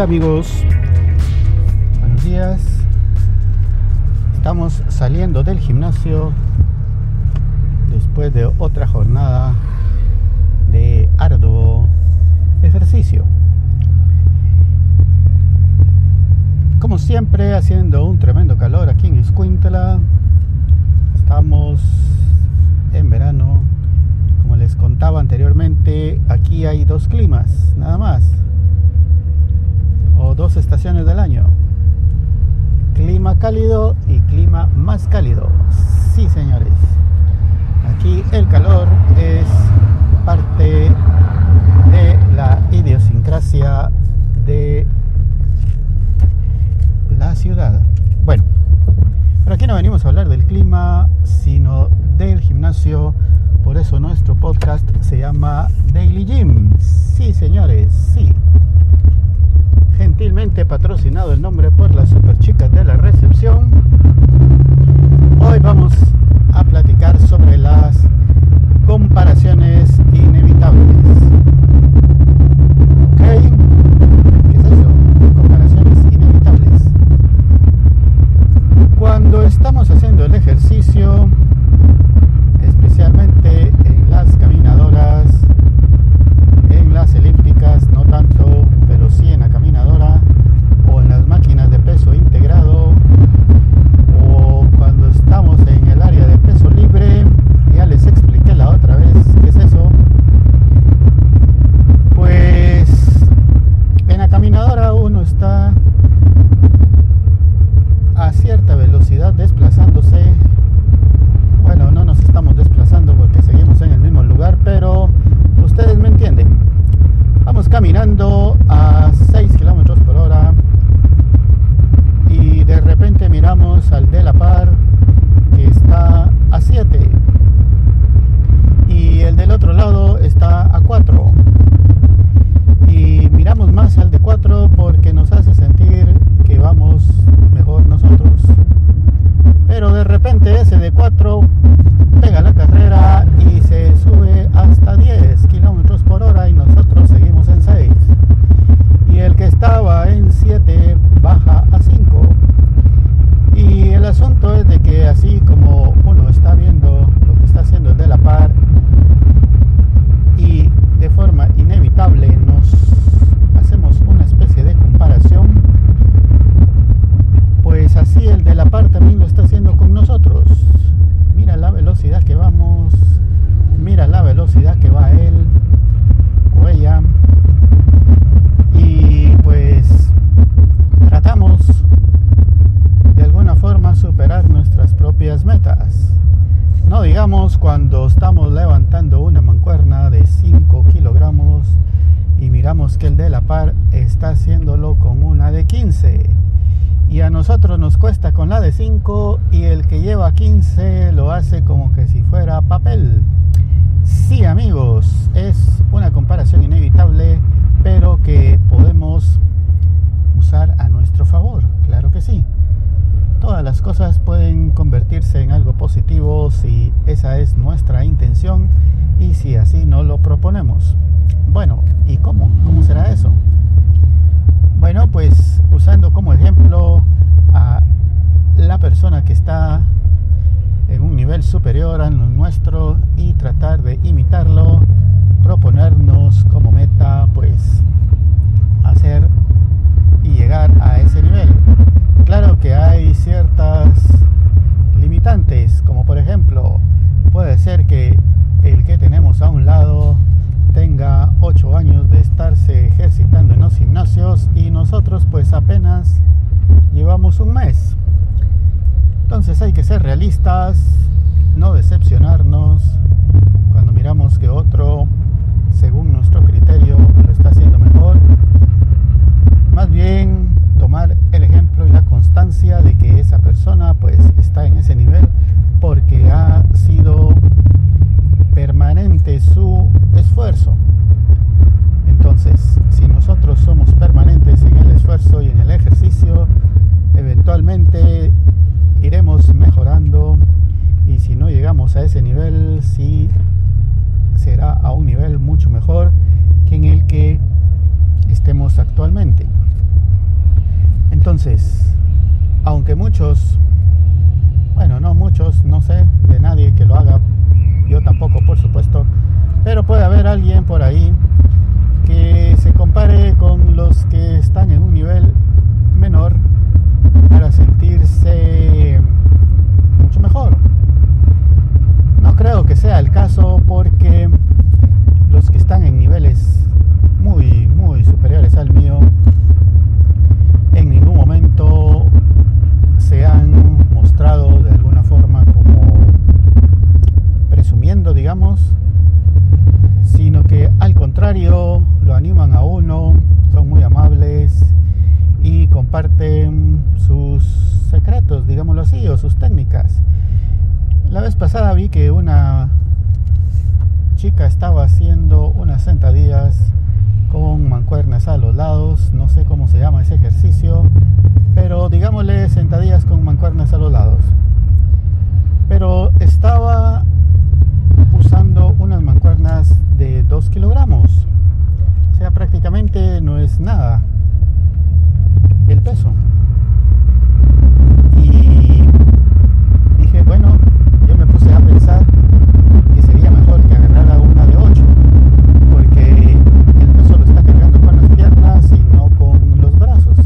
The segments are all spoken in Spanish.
Hola amigos, buenos días. Estamos saliendo del gimnasio después de otra jornada de arduo ejercicio. Como siempre, haciendo un tremendo calor aquí en Escuintla. Estamos en verano. Como les contaba anteriormente, aquí hay dos climas, nada más dos estaciones del año. Clima cálido y clima más cálido. Sí, señores. Aquí el calor es parte de la idiosincrasia de la ciudad. Bueno, pero aquí no venimos a hablar del clima, sino del gimnasio. Por eso nuestro podcast se llama Daily Gym. Sí, señores, sí gentilmente patrocinado el nombre por las super chicas de la recepción. Hoy vamos a platicar sobre las comparaciones inevitables. ¿Ok? ¿Qué es eso? Comparaciones inevitables. Cuando estamos haciendo el ejercicio, especialmente en las caminadoras, en las elípticas, no tanto sí en la caminadora o en las máquinas de peso integrado o cuando estamos en el área de peso libre, ya les expliqué la otra vez qué es eso. Pues en la caminadora uno está a cierta velocidad desplazándose. Bueno, no nos estamos desplazando porque seguimos en el mismo lugar, pero ustedes me entienden. Vamos caminando a 6 kilómetros por hora y de repente miramos al de la par que está a 7 y el del otro lado está a 4 y miramos más al de 4 porque nos hace sentir que vamos mejor nosotros pero de repente ese de 4 pega la carrera y se sube hasta 10 kilómetros por hora y nosotros seguimos en 6. Y el que estaba en 7 baja a 5. Y el asunto es de que así como uno está viendo lo que está haciendo el de la par y de forma inevitable nos hacemos una especie de comparación, pues así el de la par también lo está haciendo con nosotros mira la velocidad que vamos, mira la que va él o ella. Y pues tratamos de alguna forma superar nuestras propias metas. No digamos cuando estamos levantando una mancuerna de 5 kilogramos y miramos que el de la par está haciéndolo con una de 15 y a nosotros nos cuesta con la de 5 y el que lleva 15 lo hace como que si fuera papel. Amigos, es una comparación inevitable, pero que podemos usar a nuestro favor, claro que sí. Todas las cosas pueden convertirse en algo positivo si esa es nuestra intención y si así no lo proponemos. Bueno, ¿y cómo? ¿Cómo será eso? Bueno, pues usando como ejemplo a la persona que está en un nivel superior a lo nuestro y proponernos como meta pues hacer y llegar a ese nivel. Claro que hay ciertas limitantes, como por ejemplo, puede ser que el que tenemos a un lado tenga 8 años de estarse ejercitando en los gimnasios y nosotros pues apenas llevamos un mes. Entonces hay que ser realistas, no decepcionarnos cuando miramos que otro, según nuestro criterio, lo está haciendo mejor. Más bien tomar el ejemplo y la constancia de que esa persona pues está en ese nivel porque ha sido permanente su Entonces, si nosotros somos permanentes en el esfuerzo y en el ejercicio, eventualmente iremos mejorando y si no llegamos a ese nivel, sí será a un nivel mucho mejor que en el que estemos actualmente. Entonces, aunque muchos, bueno, no muchos, no sé de nadie que lo haga, yo tampoco por supuesto, alguien por ahí que se compare con los que están en un nivel menor para sentirse mucho mejor. No creo que sea el caso porque los que están en comparten sus secretos, digámoslo así, o sus técnicas. La vez pasada vi que una chica estaba haciendo unas sentadillas con mancuernas a los lados, no sé cómo se llama ese ejercicio, pero digámosle sentadillas con mancuernas a los lados. Pero estaba usando unas mancuernas de 2 kilogramos, o sea, prácticamente no es nada el peso. Y dije, bueno, yo me puse a pensar que sería mejor que agarrara una de 8, porque el peso lo está cargando con las piernas y no con los brazos.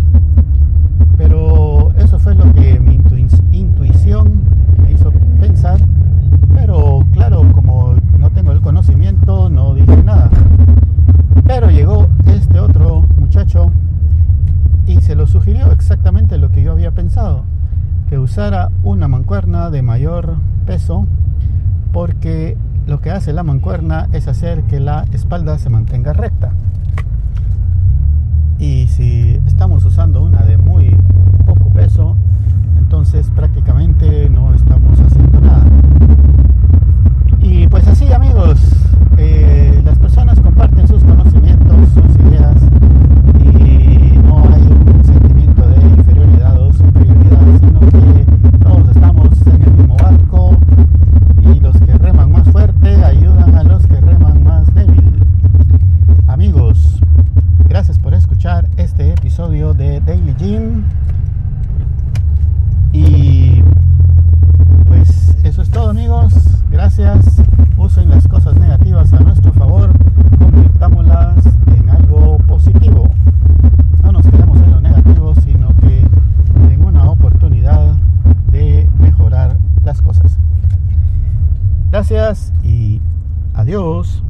Pero eso fue lo que mi intuición me hizo pensar, pero claro, como no tengo el conocimiento, no dije nada. Pero llegó este otro muchacho y se lo sugirió exactamente lo que yo había pensado, que usara una mancuerna de mayor peso porque lo que hace la mancuerna es hacer que la espalda se mantenga recta. Y si estamos usando una de muy amigos, gracias, usen las cosas negativas a nuestro favor, convirtámoslas en algo positivo. No nos quedemos en lo negativo, sino que en una oportunidad de mejorar las cosas. Gracias y adiós.